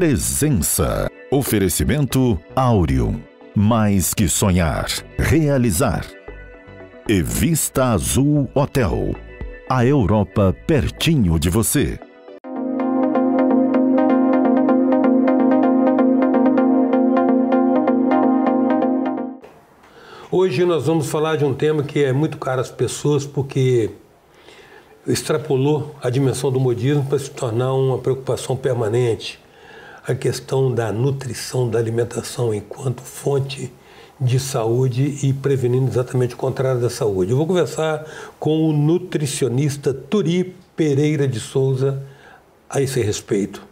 Presença. Oferecimento Áureo. Mais que sonhar, realizar. E Vista Azul Hotel. A Europa pertinho de você. Hoje nós vamos falar de um tema que é muito caro às pessoas porque extrapolou a dimensão do modismo para se tornar uma preocupação permanente. A questão da nutrição, da alimentação enquanto fonte de saúde e prevenindo exatamente o contrário da saúde. Eu vou conversar com o nutricionista Turi Pereira de Souza a esse respeito.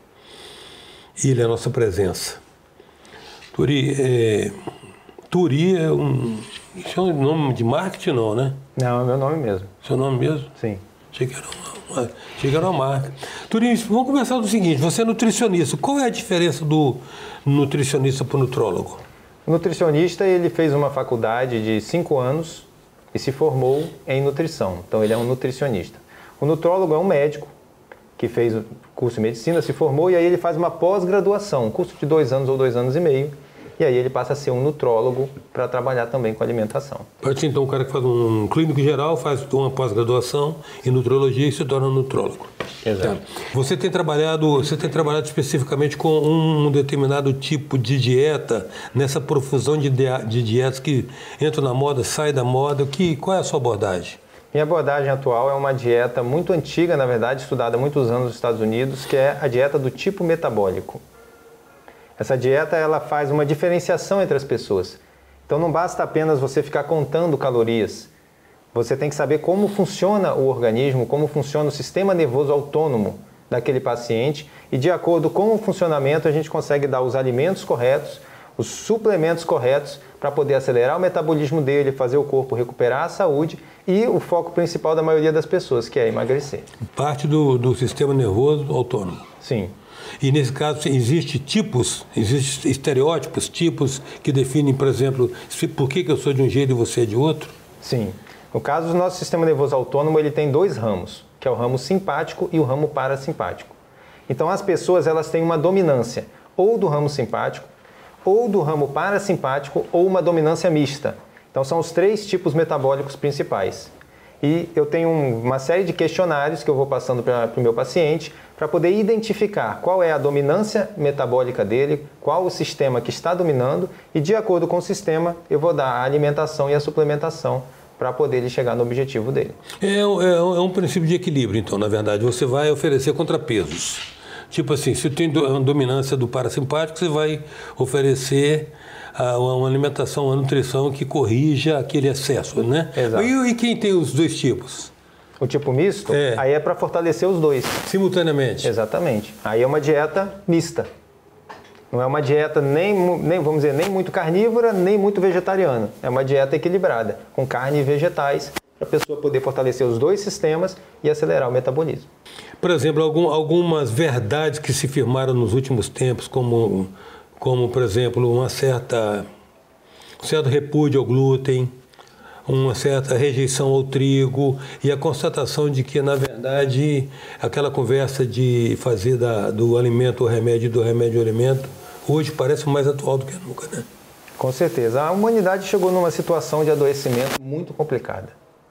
Ele é a nossa presença. Turi, é, Turi é um. Isso é um nome de marketing, não, né? Não, é meu nome mesmo. Seu nome mesmo? Sim. Achei que era uma, achei era uma marca. Turi, vamos começar do seguinte: você é nutricionista. Qual é a diferença do nutricionista para o nutrólogo? O nutricionista ele fez uma faculdade de cinco anos e se formou em nutrição. Então ele é um nutricionista. O nutrólogo é um médico que fez o curso de medicina, se formou e aí ele faz uma pós-graduação, um curso de dois anos ou dois anos e meio e aí ele passa a ser um nutrólogo para trabalhar também com alimentação. Pode ser então um cara que faz um clínico geral, faz uma pós-graduação em nutrologia e se torna nutrólogo. Exato. Tá. Você tem trabalhado, você tem trabalhado especificamente com um determinado tipo de dieta nessa profusão de, de dietas que entram na moda, saem da moda. Que qual é a sua abordagem? Minha abordagem atual é uma dieta muito antiga, na verdade, estudada há muitos anos nos Estados Unidos, que é a dieta do tipo metabólico. Essa dieta ela faz uma diferenciação entre as pessoas. Então não basta apenas você ficar contando calorias. Você tem que saber como funciona o organismo, como funciona o sistema nervoso autônomo daquele paciente e de acordo com o funcionamento a gente consegue dar os alimentos corretos, os suplementos corretos para poder acelerar o metabolismo dele, fazer o corpo recuperar a saúde e o foco principal da maioria das pessoas, que é emagrecer. Parte do, do sistema nervoso autônomo. Sim. E nesse caso existe tipos, existem estereótipos, tipos que definem, por exemplo, por que, que eu sou de um jeito e você é de outro? Sim. No caso, o nosso sistema nervoso autônomo ele tem dois ramos, que é o ramo simpático e o ramo parasimpático. Então as pessoas elas têm uma dominância ou do ramo simpático, ou do ramo parasimpático, ou uma dominância mista. Então são os três tipos metabólicos principais. E eu tenho uma série de questionários que eu vou passando para o meu paciente para poder identificar qual é a dominância metabólica dele, qual o sistema que está dominando e, de acordo com o sistema, eu vou dar a alimentação e a suplementação para poder ele chegar no objetivo dele. É, é, é, um princípio de equilíbrio, então, na verdade. Você vai oferecer contrapesos. Tipo assim, se tem a dominância do parasimpático, você vai oferecer uma alimentação, uma nutrição que corrija aquele excesso, né? Exato. E, e quem tem os dois tipos? O tipo misto, É. aí é para fortalecer os dois. Simultaneamente. Exatamente. Aí é uma dieta mista. Não é uma dieta nem, nem, vamos dizer, nem muito carnívora, nem muito vegetariana. É uma dieta equilibrada, com carne e vegetais, para a pessoa poder fortalecer os dois sistemas e acelerar o metabolismo. Por exemplo, algum- algumas verdades que se firmaram nos últimos tempos, como, como por exemplo, uma certa, um certo repúdio ao glúten, uma certa rejeição ao trigo e a constatação de que, na verdade, aquela conversa de fazer da- do alimento o remédio do remédio o alimento, hoje parece mais atual do que nunca, né? Com certeza. A humanidade chegou numa situação de adoecimento muito complicada.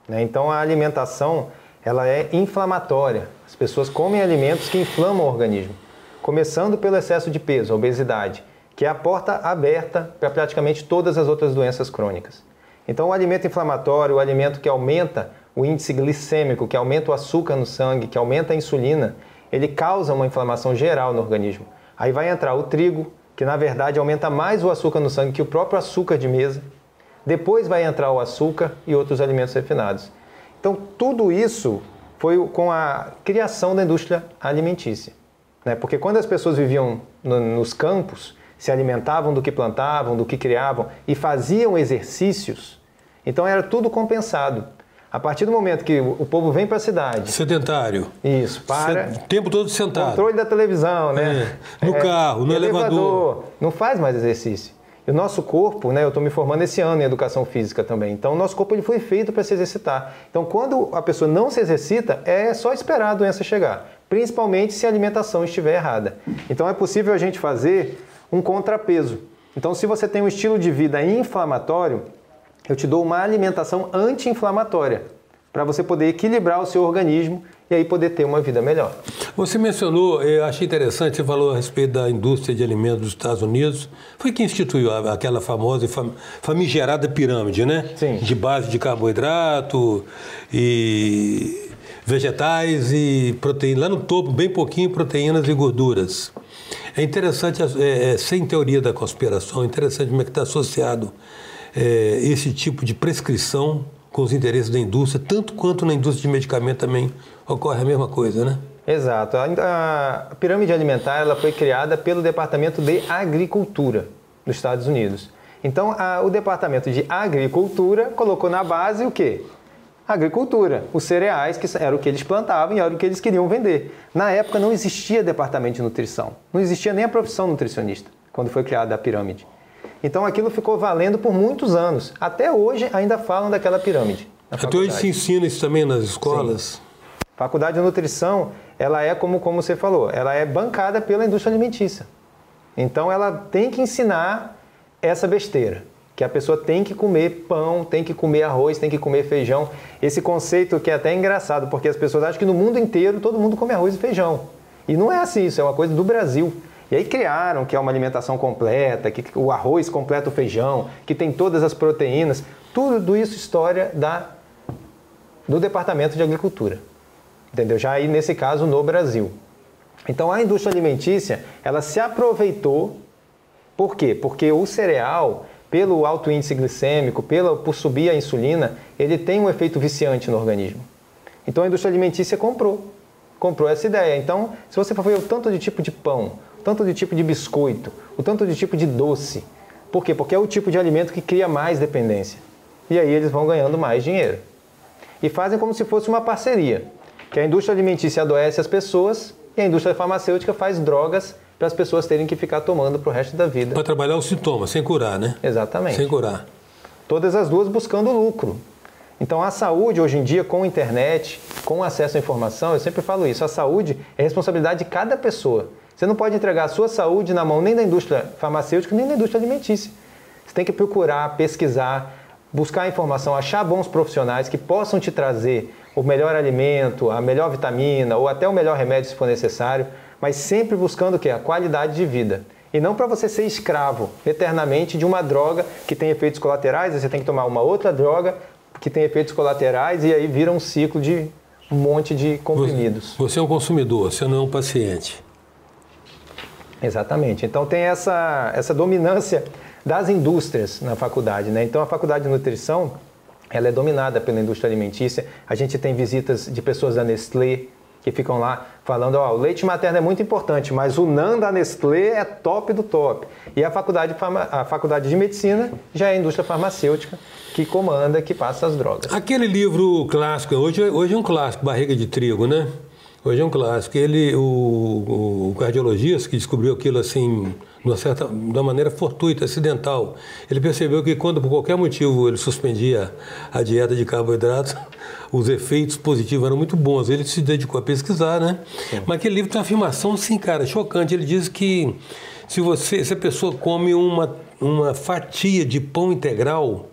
né? Então a alimentação ela é inflamatória. As pessoas comem alimentos que inflamam o organismo, começando pelo excesso de peso, obesidade, que é a porta aberta para praticamente todas as outras doenças crônicas. Então o alimento inflamatório, o alimento que aumenta o índice glicêmico, que aumenta o açúcar no sangue, que aumenta a insulina, ele causa uma inflamação geral no organismo. Aí vai entrar o trigo, que na verdade aumenta mais o açúcar no sangue que o próprio açúcar de mesa. Depois vai entrar o açúcar e outros alimentos refinados. Então, tudo isso foi com a criação da indústria alimentícia. Né? Porque quando as pessoas viviam no- nos campos, se alimentavam do que plantavam, do que criavam e faziam exercícios, então era tudo compensado. A partir do momento que o povo vem para a cidade, Sedentário. isso, para O tempo todo sentado. controle da televisão, né? É, no carro, no elevador. Não faz mais exercício. E o nosso corpo, né, eu estou me formando esse ano em educação física também. Então, o nosso corpo ele foi feito para se exercitar. Então, quando a pessoa não se exercita, é só esperar a doença chegar. principalmente se a alimentação estiver errada. Então é possível a gente fazer um contrapeso. Então, se você tem um estilo de vida inflamatório, eu te dou uma alimentação anti-inflamatória para você poder equilibrar o seu organismo e aí poder ter uma vida melhor. Você mencionou, eu achei interessante, você falou a respeito da indústria de alimentos dos Estados Unidos. Foi quem instituiu aquela famosa e famigerada pirâmide, né? Sim. De base de carboidrato e vegetais e proteínas. Lá no topo, bem pouquinho, proteínas e gorduras. É interessante, é, é, sem teoria da conspiração, é interessante como é que está associado é, esse tipo de prescrição com os interesses da indústria, tanto quanto na indústria de medicamento também ocorre a mesma coisa, né? Exato. A, a pirâmide alimentar ela foi criada pelo Departamento de Agricultura dos Estados Unidos. Então, a, o Departamento de Agricultura colocou na base o quê? Agricultura, os cereais, que era o que eles plantavam e era o que eles queriam vender. Na época não existia departamento de nutrição, não existia nem a profissão nutricionista, quando foi criada a pirâmide. Então aquilo ficou valendo por muitos anos. Até hoje ainda falam daquela pirâmide. Até hoje se ensina isso também nas escolas? Sim. Faculdade de nutrição, ela é como, como você falou, ela é bancada pela indústria alimentícia. Então ela tem que ensinar essa besteira, que a pessoa tem que comer pão, tem que comer arroz, tem que comer feijão. Esse conceito que é até engraçado, porque as pessoas acham que no mundo inteiro todo mundo come arroz e feijão. E não é assim, isso é uma coisa do Brasil. E aí criaram que é uma alimentação completa, que o arroz completa o feijão, que tem todas as proteínas. Tudo isso história da, do Departamento de Agricultura. Entendeu? Já aí nesse caso no Brasil. Então a indústria alimentícia, ela se aproveitou por quê? Porque o cereal, pelo alto índice glicêmico, pela, por subir a insulina, ele tem um efeito viciante no organismo. Então a indústria alimentícia comprou, comprou essa ideia. Então, se você for ver o tanto de tipo de pão, tanto de tipo de biscoito, o tanto de tipo de doce. Por quê? Porque é o tipo de alimento que cria mais dependência. E aí eles vão ganhando mais dinheiro. E fazem como se fosse uma parceria, que a indústria alimentícia adoece as pessoas e a indústria farmacêutica faz drogas para as pessoas terem que ficar tomando para o resto da vida. Para trabalhar os sintomas, sem curar, né? Exatamente. Sem curar. Todas as duas buscando lucro. Então a saúde hoje em dia, com internet, com acesso à informação, eu sempre falo isso, a saúde é responsabilidade de cada pessoa. Você não pode entregar a sua saúde na mão nem da indústria farmacêutica, nem da indústria alimentícia. Você tem que procurar, pesquisar, buscar informação, achar bons profissionais que possam te trazer o melhor alimento, a melhor vitamina ou até o melhor remédio se for necessário, mas sempre buscando o quê? A qualidade de vida. E não para você ser escravo eternamente de uma droga que tem efeitos colaterais, você tem que tomar uma outra droga que tem efeitos colaterais e aí vira um ciclo de um monte de comprimidos. Você é um consumidor, você não é um paciente. Exatamente. Então tem essa, essa dominância das indústrias na faculdade. Né? Então a faculdade de nutrição ela é dominada pela indústria alimentícia. A gente tem visitas de pessoas da Nestlé que ficam lá falando, ó, o leite materno é muito importante, mas o NAN da Nestlé é top do top. E a faculdade, a faculdade de medicina já é a indústria farmacêutica que comanda, que passa as drogas. Aquele livro clássico, hoje, hoje é um clássico, Barriga de Trigo, né? Hoje é um clássico. Ele, o, o cardiologista que descobriu aquilo assim, de uma, certa, de uma maneira fortuita, acidental, ele percebeu que quando por qualquer motivo ele suspendia a dieta de carboidratos, os efeitos positivos eram muito bons. Ele se dedicou a pesquisar, né? Sim. Mas aquele livro tem uma afirmação, assim, cara, chocante. Ele diz que se você, se a pessoa come uma, uma fatia de pão integral,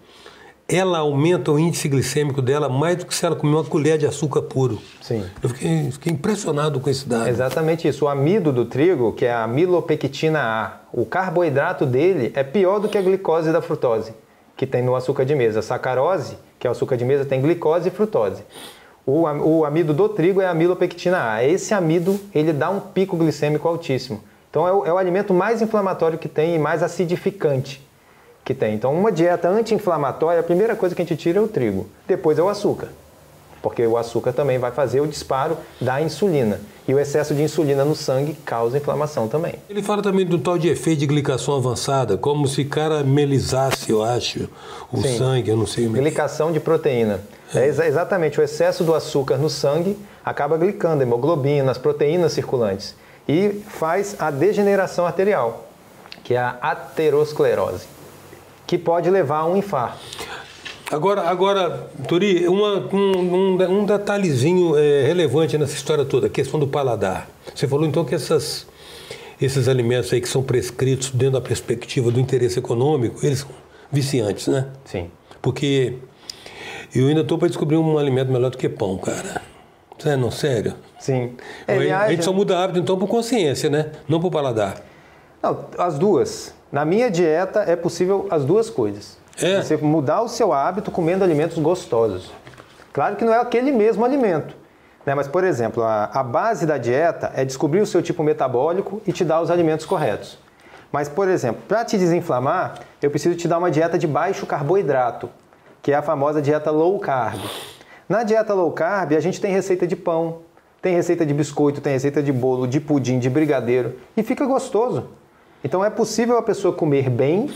ela aumenta o índice glicêmico dela mais do que se ela comer uma colher de açúcar puro. Sim. Eu fiquei, fiquei impressionado com esse dado. Exatamente isso. O amido do trigo, que é a amilopectina A, o carboidrato dele é pior do que a glicose da frutose, que tem no açúcar de mesa. A sacarose, que é o açúcar de mesa, tem glicose e frutose. O, o amido do trigo é a amilopectina A. Esse amido, ele dá um pico glicêmico altíssimo. Então é o, é o alimento mais inflamatório que tem e mais acidificante que tem. Então, uma dieta anti-inflamatória, a primeira coisa que a gente tira é o trigo, depois é o açúcar. Porque o açúcar também vai fazer o disparo da insulina. E o excesso de insulina no sangue causa inflamação também. Ele fala também do tal de efeito de glicação avançada, como se caramelizasse, eu acho, o Sim. sangue, eu não sei. Glicação de proteína. É. é exatamente o excesso do açúcar no sangue acaba glicando a hemoglobina, as proteínas circulantes e faz a degeneração arterial, que é a aterosclerose que pode levar a um infarto. Agora, agora Turi, uma, um, um, um, detalhezinho é, relevante nessa história toda, a questão do paladar. Você falou então que essas, esses alimentos aí que são prescritos dentro da perspectiva do interesse econômico, eles são viciantes, né? Sim. Porque eu ainda estou para descobrir um alimento melhor do que pão, cara. É, não, sério? Sim. É, a gente só muda hábito então por consciência, né? Não por paladar. Não, as duas. Na minha dieta é possível as duas coisas. É. Você mudar o seu hábito comendo alimentos gostosos. Claro que não é aquele mesmo alimento. Né? Mas, por exemplo, a, a base da dieta é descobrir o seu tipo metabólico e te dar os alimentos corretos. Mas, por exemplo, para te desinflamar, eu preciso te dar uma dieta de baixo carboidrato, que é a famosa dieta low carb. Na dieta low carb, a gente tem receita de pão, tem receita de biscoito, tem receita de bolo, de pudim, de brigadeiro e fica gostoso. Então é possível a pessoa comer bem,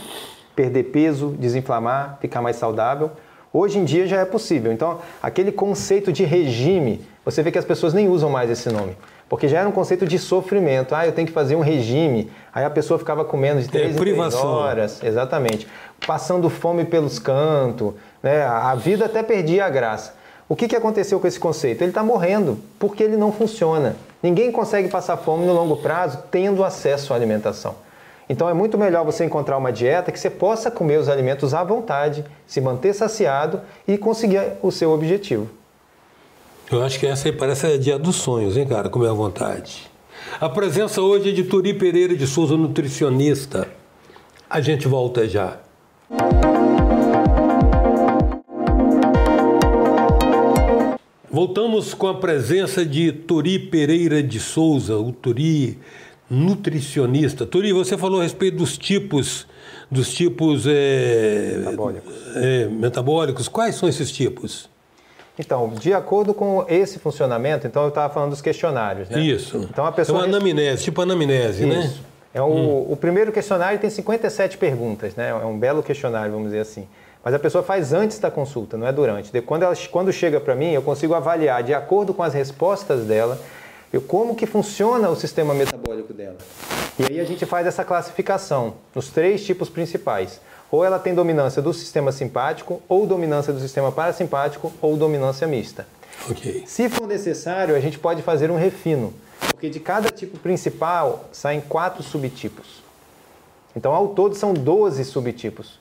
perder peso, desinflamar, ficar mais saudável. Hoje em dia já é possível. Então, aquele conceito de regime, você vê que as pessoas nem usam mais esse nome. Porque já era um conceito de sofrimento. Ah, eu tenho que fazer um regime. Aí a pessoa ficava comendo de três, é, em três horas. Exatamente. Passando fome pelos cantos. Né? A vida até perdia a graça. O que, que aconteceu com esse conceito? Ele está morrendo porque ele não funciona. Ninguém consegue passar fome no longo prazo tendo acesso à alimentação. Então é muito melhor você encontrar uma dieta que você possa comer os alimentos à vontade, se manter saciado e conseguir o seu objetivo. Eu acho que essa aí parece a dia dos sonhos, hein, cara? Comer à vontade. A presença hoje é de Turi Pereira de Souza, nutricionista. A gente volta já. Voltamos com a presença de Turi Pereira de Souza, o Turi nutricionista. Turi, você falou a respeito dos tipos, dos tipos é, metabólicos. É, metabólicos. Quais são esses tipos? Então, de acordo com esse funcionamento, então eu estava falando dos questionários, né? Isso. Então a pessoa é uma anamnese, tipo anamnese, Isso. né? É o, hum. o primeiro questionário tem 57 perguntas, né? É um belo questionário, vamos dizer assim. Mas a pessoa faz antes da consulta, não é durante. Quando, ela, quando chega para mim, eu consigo avaliar, de acordo com as respostas dela, eu, como que funciona o sistema metabólico dela. E aí a gente faz essa classificação nos três tipos principais. Ou ela tem dominância do sistema simpático, ou dominância do sistema parasimpático, ou dominância mista. Okay. Se for necessário, a gente pode fazer um refino, porque de cada tipo principal saem quatro subtipos. Então, ao todo, são 12 subtipos.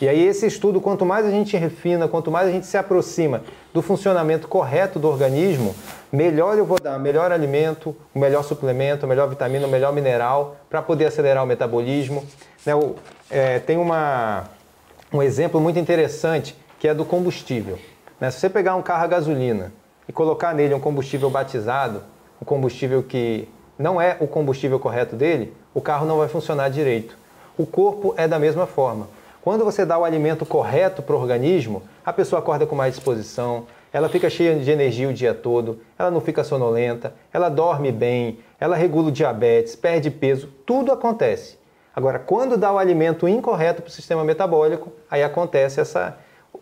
E aí esse estudo, quanto mais a gente refina, quanto mais a gente se aproxima do funcionamento correto do organismo, melhor eu vou dar, melhor alimento, o melhor suplemento, a melhor vitamina, o melhor mineral para poder acelerar o metabolismo. Né, o, é, tem uma, um exemplo muito interessante que é do combustível. Né? Se você pegar um carro a gasolina e colocar nele um combustível batizado, um combustível que não é o combustível correto dele, o carro não vai funcionar direito. O corpo é da mesma forma. Quando você dá o alimento correto para o organismo, a pessoa acorda com mais disposição, ela fica cheia de energia o dia todo, ela não fica sonolenta, ela dorme bem, ela regula o diabetes, perde peso, tudo acontece. Agora, quando dá o alimento incorreto para o sistema metabólico, aí acontece essa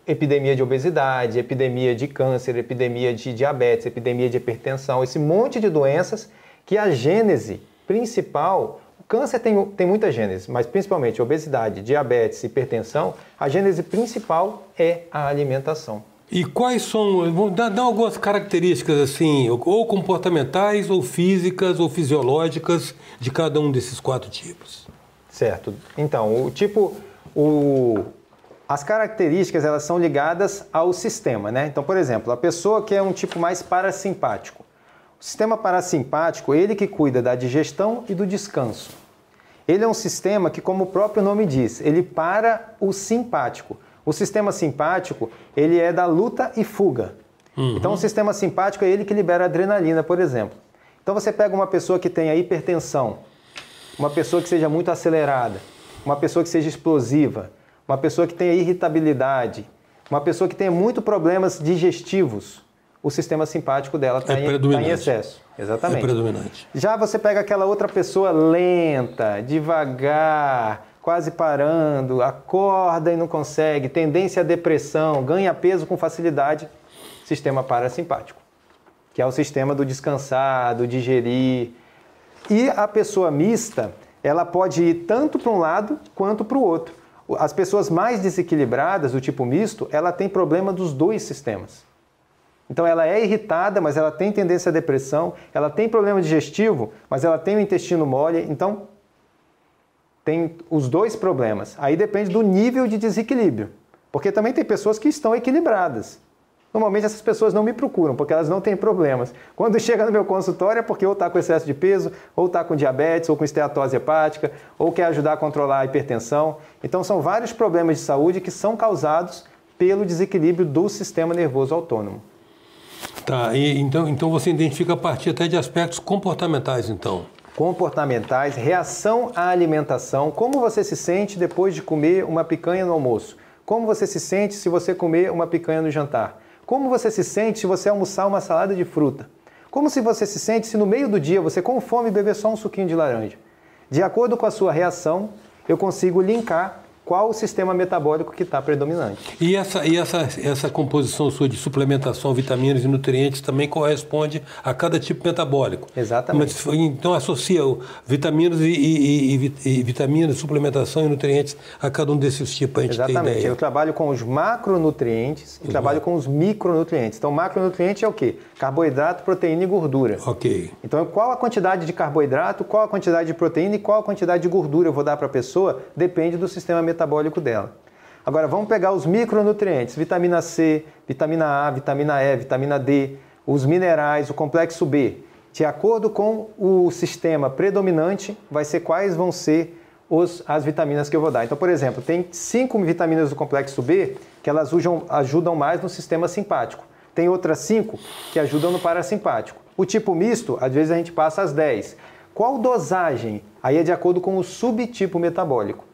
epidemia de obesidade, epidemia de câncer, epidemia de diabetes, epidemia de hipertensão, esse monte de doenças que a gênese principal o câncer tem, tem muita gênese, mas principalmente obesidade, diabetes, hipertensão, a gênese principal é a alimentação. E quais são, dá, dá algumas características assim, ou comportamentais, ou físicas, ou fisiológicas de cada um desses quatro tipos? Certo. Então, o tipo, o, as características elas são ligadas ao sistema, né? Então, por exemplo, a pessoa que é um tipo mais parasimpático, o sistema parasimpático, ele que cuida da digestão e do descanso. Ele é um sistema que, como o próprio nome diz, ele para o simpático. O sistema simpático, ele é da luta e fuga. Uhum. Então, o sistema simpático é ele que libera adrenalina, por exemplo. Então, você pega uma pessoa que tenha hipertensão, uma pessoa que seja muito acelerada, uma pessoa que seja explosiva, uma pessoa que tenha irritabilidade, uma pessoa que tenha muito problemas digestivos, o sistema simpático dela está é em, tá em, excesso. Exatamente. É predominante. Já você pega aquela outra pessoa lenta, devagar, quase parando, acorda e não consegue, tendência à depressão, ganha peso com facilidade, sistema parasimpático, que é o sistema do descansar, do digerir. E a pessoa mista, ela pode ir tanto para um lado quanto para o outro. As pessoas mais desequilibradas, do tipo misto, ela tem problema dos dois sistemas. Então ela é irritada, mas ela tem tendência à depressão, ela tem problema digestivo, mas ela tem o intestino mole, então tem os dois problemas. Aí depende do nível de desequilíbrio. Porque também tem pessoas que estão equilibradas. Normalmente essas pessoas não me procuram, porque elas não têm problemas. Quando chega no meu consultório é porque ou está com excesso de peso, ou está com diabetes, ou com esteatose hepática, ou quer ajudar a controlar a hipertensão. Então são vários problemas de saúde que são causados pelo desequilíbrio do sistema nervoso autônomo. Tá, e então, então você identifica a partir até de aspectos comportamentais, então. Comportamentais, reação à alimentação, como você se sente depois de comer uma picanha no almoço, como você se sente se você comer uma picanha no jantar como você se sente se você almoçar uma salada de fruta? Como se você se sente se no meio do dia você com fome beber só um suquinho de laranja? De acordo com a sua reação, eu consigo linkar qual o sistema metabólico que está predominante. E, essa, e essa, essa composição sua de suplementação, vitaminas e nutrientes também corresponde a cada tipo metabólico. Exatamente. Mas, então associa vitaminas e, e, e, e, vitaminas, suplementação e nutrientes a cada um desses tipos. A gente Exatamente. Eu trabalho com os macronutrientes e uhum. trabalho com os micronutrientes. Então, macronutriente é o quê? Carboidrato, proteína e gordura. Ok. Então, qual a quantidade de carboidrato, qual a quantidade de proteína e qual a quantidade de gordura eu vou dar para a pessoa depende do sistema metabólico metabólico dela. Agora vamos pegar os micronutrientes, vitamina C, vitamina A, vitamina E, vitamina D, os minerais, o complexo B. De acordo com o sistema predominante, vai ser quais vão ser os, as vitaminas que eu vou dar. Então, por exemplo, tem cinco vitaminas do complexo B que elas ajudam, ajudam mais no sistema simpático. Tem outras cinco que ajudam no parasimpático. O tipo misto, às vezes a gente passa as 10. Qual dosagem? Aí é de acordo com o subtipo metabólico.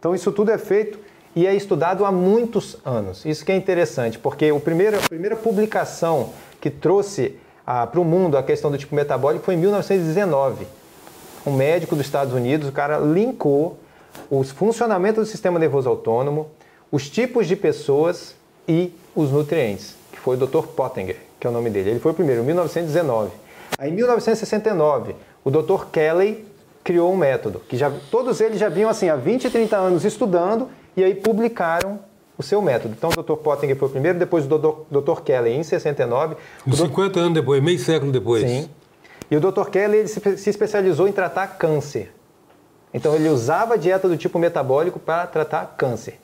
Então isso tudo é feito e é estudado há muitos anos. Isso que é interessante, porque o primeiro, a primeira publicação que trouxe ah, para o mundo a questão do tipo metabólico foi em 1919. Um médico dos Estados Unidos, o cara linkou o funcionamento do sistema nervoso autônomo, os tipos de pessoas e os nutrientes, que foi o Dr. Pottinger, que é o nome dele. Ele foi o primeiro, em 1919. Aí, em 1969, o Dr. Kelly criou um método, que já, todos eles já vinham assim há 20, 30 anos estudando e aí publicaram o seu método. Então o Dr. Pottinger foi o primeiro, depois o Dr. Kelly em 69. Uns 50 anos depois, meio século depois. Sim. E o Dr. Kelly ele se especializou em tratar câncer. Então ele usava a dieta do tipo metabólico para tratar câncer.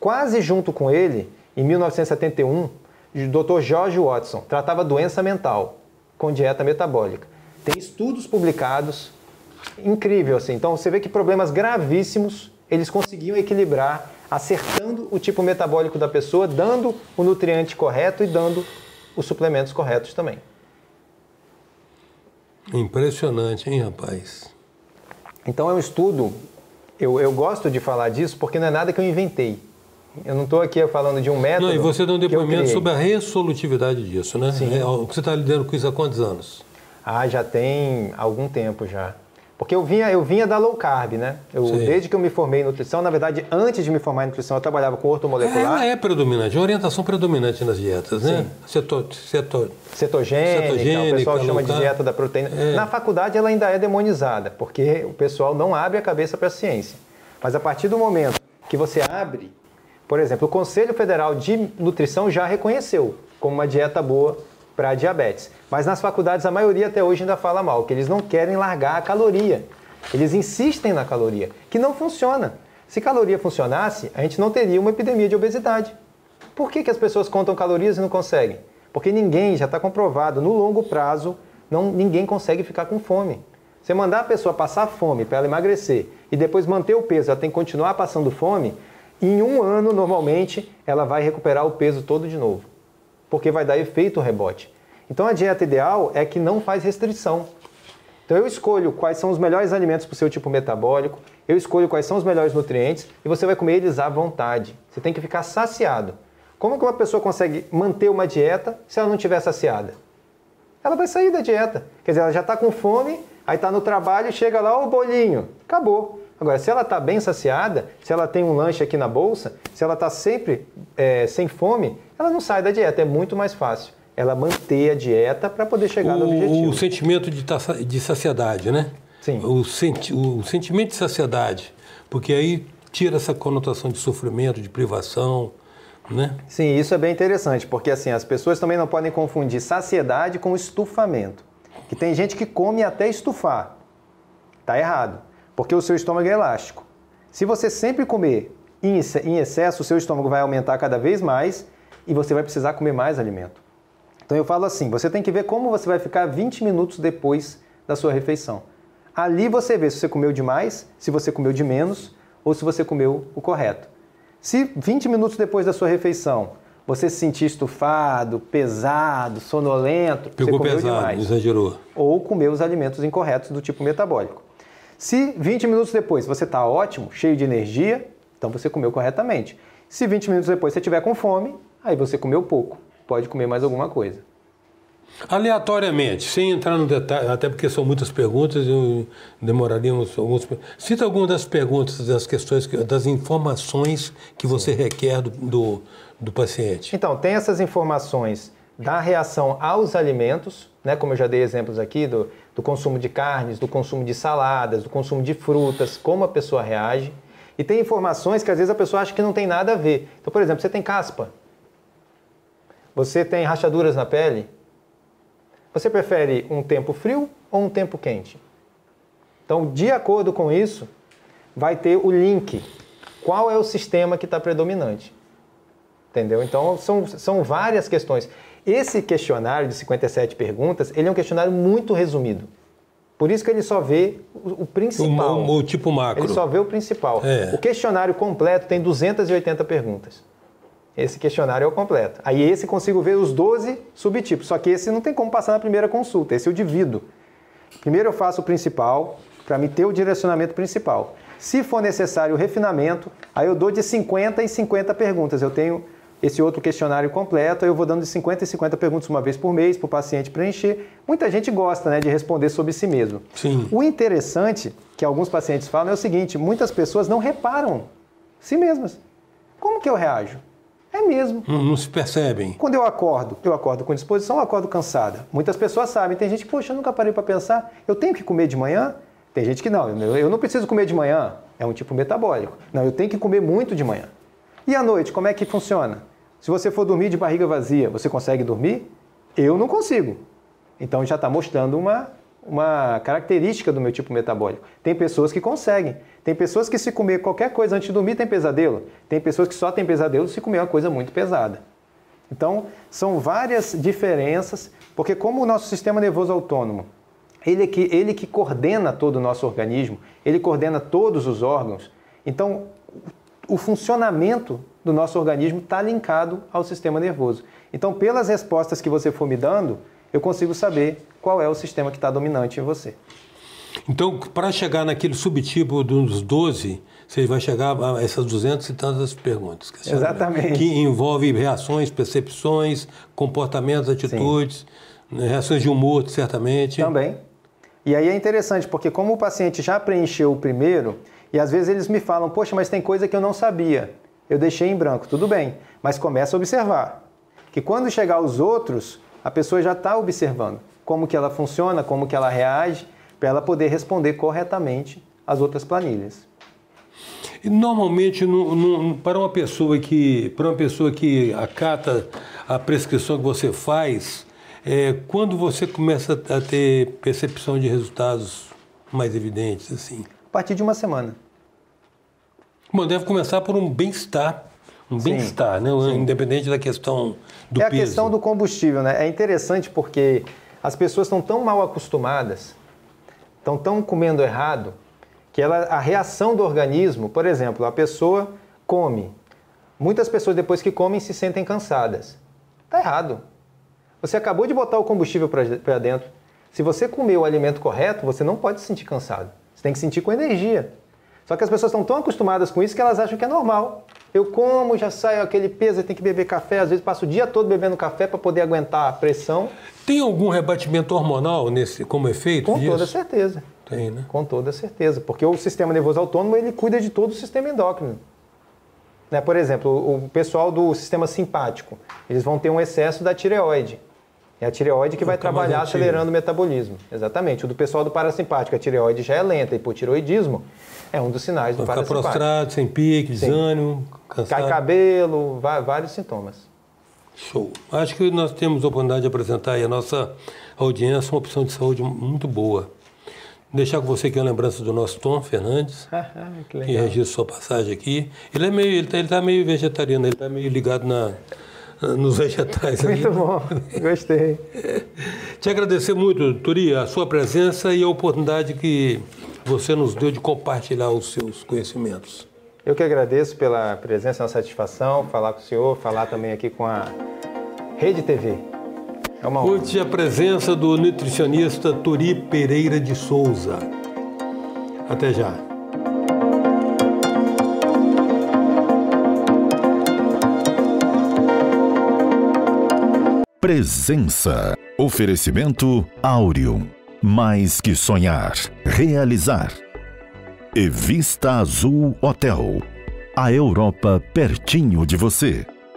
Quase junto com ele, em 1971, o Dr. George Watson tratava doença mental com dieta metabólica. Tem estudos publicados incrível assim. Então você vê que problemas gravíssimos eles conseguiam equilibrar, acertando o tipo metabólico da pessoa, dando o nutriente correto e dando os suplementos corretos também. Impressionante, hein, rapaz? Então é um estudo, eu, eu gosto de falar disso porque não é nada que eu inventei. Eu não estou aqui falando de um método. Não, e você dá um depoimento sobre a resolutividade disso, né? Sim. É, você está lidando com isso há quantos anos? Ah, já tem algum tempo já. Porque eu vinha, eu vinha da low carb, né? Eu, desde que eu me formei em nutrição, na verdade, antes de me formar em nutrição, eu trabalhava com ortomolecular. Ela é predominante, é orientação predominante nas dietas, né? Setor, setor, cetogênica, cetogênica, o pessoal chama de dieta da proteína. É. Na faculdade ela ainda é demonizada, porque o pessoal não abre a cabeça para a ciência. Mas a partir do momento que você abre, por exemplo, o Conselho Federal de Nutrição já reconheceu como uma dieta boa para diabetes. Mas nas faculdades a maioria até hoje ainda fala mal, que eles não querem largar a caloria. Eles insistem na caloria, que não funciona. Se caloria funcionasse, a gente não teria uma epidemia de obesidade. Por que, que as pessoas contam calorias e não conseguem? Porque ninguém, já está comprovado, no longo prazo, não, ninguém consegue ficar com fome. Você mandar a pessoa passar fome para ela emagrecer e depois manter o peso, ela tem que continuar passando fome, em um ano, normalmente, ela vai recuperar o peso todo de novo porque vai dar efeito rebote. Então a dieta ideal é que não faz restrição. Então eu escolho quais são os melhores alimentos para o seu tipo metabólico, eu escolho quais são os melhores nutrientes e você vai comer eles à vontade. Você tem que ficar saciado. Como que uma pessoa consegue manter uma dieta se ela não estiver saciada? Ela vai sair da dieta. Quer dizer, ela já está com fome, aí está no trabalho, chega lá, o bolinho, acabou. Agora, se ela está bem saciada, se ela tem um lanche aqui na bolsa, se ela está sempre é, sem fome, ela não sai da dieta. É muito mais fácil ela manter a dieta para poder chegar o, no objetivo. O sentimento de, de saciedade, né? Sim. O, senti o sentimento de saciedade. Porque aí tira essa conotação de sofrimento, de privação, né? Sim, isso é bem interessante, porque assim, as pessoas também não podem confundir saciedade com estufamento. Que tem gente que come até estufar. Tá errado, porque o seu estômago é elástico. Se você sempre comer em excesso, o seu estômago vai aumentar cada vez mais e você vai precisar comer mais alimento. Então eu falo assim, você tem que ver como você vai ficar 20 minutos depois da sua refeição. Ali você vê se você comeu demais, se você comeu de menos ou se você comeu o correto. Se 20 minutos depois da sua refeição você se sentir estufado, pesado, sonolento, Pegou você comeu pesado, demais. exagerou. Ou comeu os alimentos incorretos do tipo metabólico. Se 20 minutos depois você está ótimo, cheio de energia, então você comeu corretamente. Se 20 minutos depois você tiver com fome, aí você comeu pouco. Pode comer mais alguma coisa. Aleatoriamente, sem entrar no detalhe, até porque são muitas perguntas, eu demoraríamos alguns. Cita algumas das perguntas, das questões, das informações que você requer do, do, do paciente. Então, tem essas informações da reação aos alimentos, né, como eu já dei exemplos aqui, do, do consumo de carnes, do consumo de saladas, do consumo de frutas, como a pessoa reage. E tem informações que às vezes a pessoa acha que não tem nada a ver. Então, por exemplo, você tem caspa, você tem rachaduras na pele, você prefere um tempo frio ou um tempo quente? Então, de acordo com isso, vai ter o link. Qual é o sistema que está predominante? Entendeu? Então, são, são várias questões. Esse questionário de 57 perguntas, ele é um questionário muito resumido. Por isso que ele só vê o, principal. O, o, o, tipo macro. Ele só vê o principal. É. O questionário completo tem 280 perguntas. Esse questionário é o completo. Aí esse consigo ver os 12 subtipos, só que esse não tem como passar na primeira consulta, esse eu divido. Primeiro eu faço o principal, para me ter o direcionamento principal. Se for necessário o refinamento, aí eu dou de 50 em 50 perguntas. Eu tenho esse outro questionário completo, aí eu vou dando de 50 em 50 perguntas uma vez por mês para o paciente preencher. Muita gente gosta né, de responder sobre si mesmo. Sim. O interessante que alguns pacientes falam é o seguinte: muitas pessoas não reparam si mesmas. Como que eu reajo? É mesmo. Não, não, se percebem. Quando eu acordo, eu acordo com disposição ou acordo cansada? Muitas pessoas sabem. Tem gente que, poxa, eu nunca parei para pensar, eu tenho que comer de manhã? Tem gente que não, eu não preciso comer de manhã. É um tipo metabólico. Não, eu tenho que comer muito de manhã. E à noite, como é que funciona? Se você for dormir de barriga vazia, você consegue dormir? Eu não consigo. Então já está mostrando uma uma característica do meu tipo metabólico. Tem pessoas que conseguem. Tem pessoas que se comer qualquer coisa antes de dormir tem pesadelo. Tem pessoas que só têm pesadelo se comer uma coisa muito pesada. Então, são várias diferenças, porque como o nosso sistema nervoso autônomo, ele que, ele que coordena todo o nosso organismo, ele coordena todos os órgãos, então o funcionamento do nosso organismo está linkado ao sistema nervoso. Então, pelas respostas que você for me dando, eu consigo saber qual é o sistema que está dominante em você. Então, para chegar naquele subtipo dos 12, você vai chegar a essas 200 e tantas perguntas. Que Exatamente. Que envolve reações, percepções, comportamentos, atitudes, Sim. reações de humor, certamente. Também. E aí é interessante, porque como o paciente já preencheu o primeiro, e às vezes eles me falam, poxa, mas tem coisa que eu não sabia. Eu deixei em branco. Tudo bem, mas começa a observar. Que quando chegar os outros, a pessoa já está observando como que ela funciona, como que ela reage, para ela poder responder corretamente às outras planilhas. E normalmente, no, no, para uma pessoa que para uma pessoa que acata a prescrição que você faz, é, quando você começa a ter percepção de resultados mais evidentes assim? A partir de uma semana. Bom, deve começar por um bem-estar um bem-estar, né? independente da questão do peso. É a questão do combustível, né? É interessante porque as pessoas estão tão mal acostumadas, estão tão comendo errado, que ela, a reação do organismo, por exemplo, a pessoa come. Muitas pessoas depois que comem se sentem cansadas. Está errado. Você acabou de botar o combustível para dentro. Se você comer o alimento correto, você não pode se sentir cansado. Você tem que sentir com energia. Só que as pessoas estão tão acostumadas com isso que elas acham que é normal. Eu como, já saio aquele peso, tem que beber café, às vezes passo o dia todo bebendo café para poder aguentar a pressão. Tem algum rebatimento hormonal nesse como efeito Com disso? toda certeza. Tem, né? Com toda certeza, porque o sistema nervoso autônomo ele cuida de todo o sistema endócrino. Né? Por exemplo, o pessoal do sistema simpático, eles vão ter um excesso da tireoide. É a tireoide que vai trabalhar acelerando o metabolismo. Exatamente. O do pessoal do parasimpático, a tireoide já é lenta, hipotiroidismo. É um dos sinais do Ficar prostrado, sem pique, desânimo, cansado. Cai cabelo, vários sintomas. Show. Acho que nós temos a oportunidade de apresentar aí a nossa audiência uma opção de saúde muito boa. Deixar com você aqui a lembrança do nosso Tom Fernandes, que que registra sua passagem aqui. Ele é meio, ele tá, ele tá meio vegetariano, ele está meio ligado na, nos vegetais. Muito bom, gostei. Te agradecer muito, Turi, a sua presença e a oportunidade que você nos deu de compartilhar os seus conhecimentos. Eu que agradeço pela presença, a satisfação, falar com o senhor, falar também aqui com a Rede TV. É uma honra. Curte a presença do nutricionista Turi Pereira de Souza. Até já. Presença. Oferecimento Áureo. Mais que sonhar, realizar. E Vista Azul Hotel. A Europa pertinho de você.